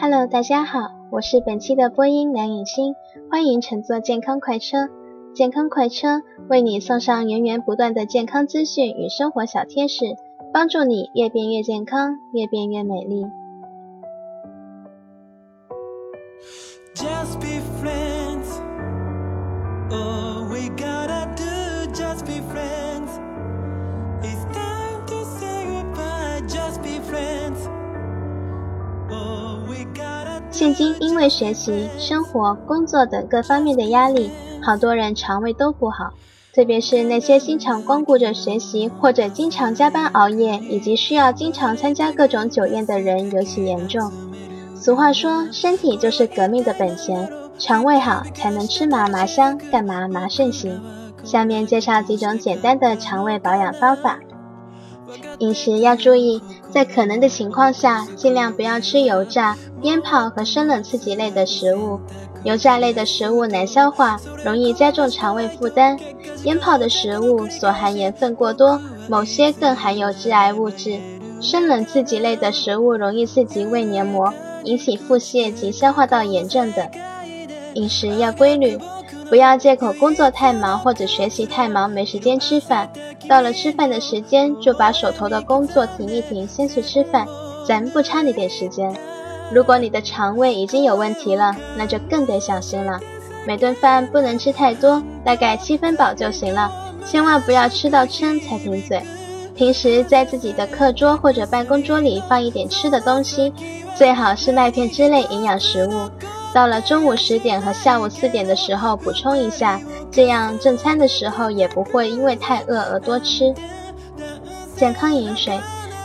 Hello，大家好，我是本期的播音梁颖欣，欢迎乘坐健康快车。健康快车为你送上源源不断的健康资讯与生活小贴士，帮助你越变越健康，越变越美丽。Just be friends. 现今因为学习、生活、工作等各方面的压力，好多人肠胃都不好，特别是那些经常光顾着学习或者经常加班熬夜，以及需要经常参加各种酒宴的人尤其严重。俗话说，身体就是革命的本钱，肠胃好才能吃嘛嘛香，干嘛嘛顺行。下面介绍几种简单的肠胃保养方法。饮食要注意，在可能的情况下，尽量不要吃油炸、鞭炮和生冷刺激类的食物。油炸类的食物难消化，容易加重肠胃负担；烟泡的食物所含盐分过多，某些更含有致癌物质；生冷刺激类的食物容易刺激胃黏膜。引起腹泻及消化道炎症等。饮食要规律，不要借口工作太忙或者学习太忙没时间吃饭，到了吃饭的时间就把手头的工作停一停，先去吃饭，咱不差那点时间。如果你的肠胃已经有问题了，那就更得小心了。每顿饭不能吃太多，大概七分饱就行了，千万不要吃到撑才停嘴。平时在自己的课桌或者办公桌里放一点吃的东西。最好是麦片之类营养食物，到了中午十点和下午四点的时候补充一下，这样正餐的时候也不会因为太饿而多吃。健康饮水，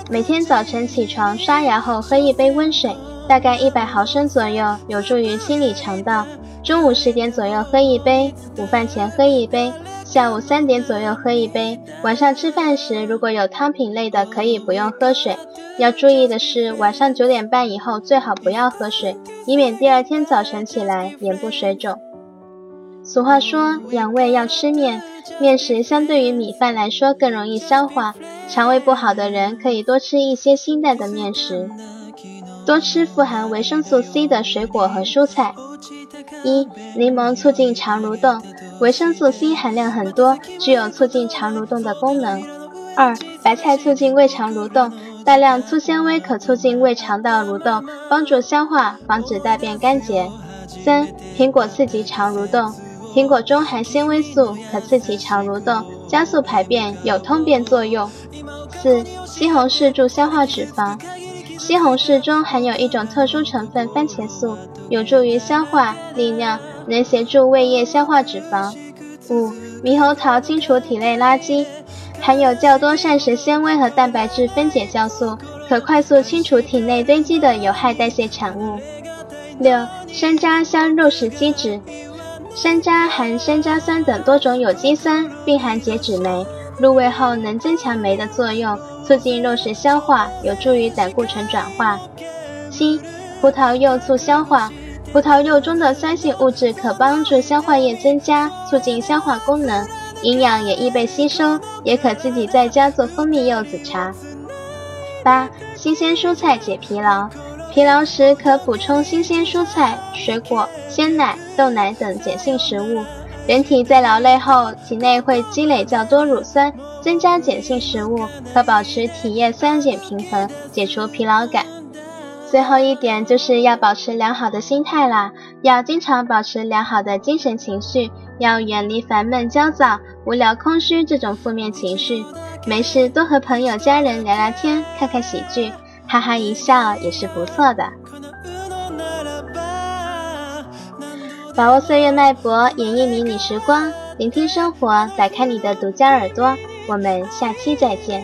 每天早晨起床刷牙后喝一杯温水，大概一百毫升左右，有助于清理肠道。中午十点左右喝一杯，午饭前喝一杯。下午三点左右喝一杯，晚上吃饭时如果有汤品类的，可以不用喝水。要注意的是，晚上九点半以后最好不要喝水，以免第二天早晨起来眼部水肿。俗话说，养胃要吃面，面食相对于米饭来说更容易消化。肠胃不好的人可以多吃一些清淡的面食，多吃富含维生素 C 的水果和蔬菜。一、柠檬促进肠蠕动。维生素 C 含量很多，具有促进肠蠕动的功能。二、白菜促进胃肠蠕动，大量粗纤维可促进胃肠道蠕动，帮助消化，防止大便干结。三、苹果刺激肠蠕动，苹果中含纤维素，可刺激肠蠕动，加速排便，有通便作用。四、西红柿助消化脂肪，西红柿中含有一种特殊成分番茄素，有助于消化利尿。能协助胃液消化脂肪。五、猕猴桃清除体内垃圾，含有较多膳食纤维和蛋白质分解酵素，可快速清除体内堆积的有害代谢产物。六、山楂消肉食积脂，山楂含山楂酸等多种有机酸，并含解脂酶，入味后能增强酶的作用，促进肉食消化，有助于胆固醇转化。七、葡萄柚促消化。葡萄柚中的酸性物质可帮助消化液增加，促进消化功能，营养也易被吸收，也可自己在家做蜂蜜柚子茶。八、新鲜蔬菜解疲劳，疲劳时可补充新鲜蔬菜、水果、鲜奶、豆奶等碱性食物。人体在劳累后，体内会积累较多乳酸，增加碱性食物可保持体液酸碱平衡，解除疲劳感。最后一点就是要保持良好的心态啦，要经常保持良好的精神情绪，要远离烦闷、焦躁、无聊、空虚这种负面情绪。没事多和朋友、家人聊聊天，看看喜剧，哈哈一笑也是不错的。把握岁月脉搏，演绎迷你时光，聆听生活，打开你的独家耳朵。我们下期再见。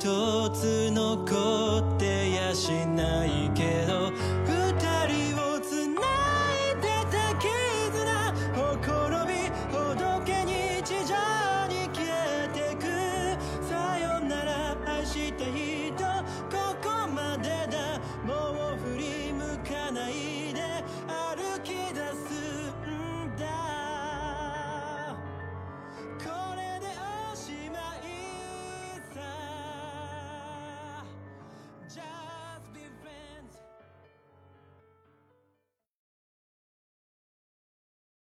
一つ残ってやしないけど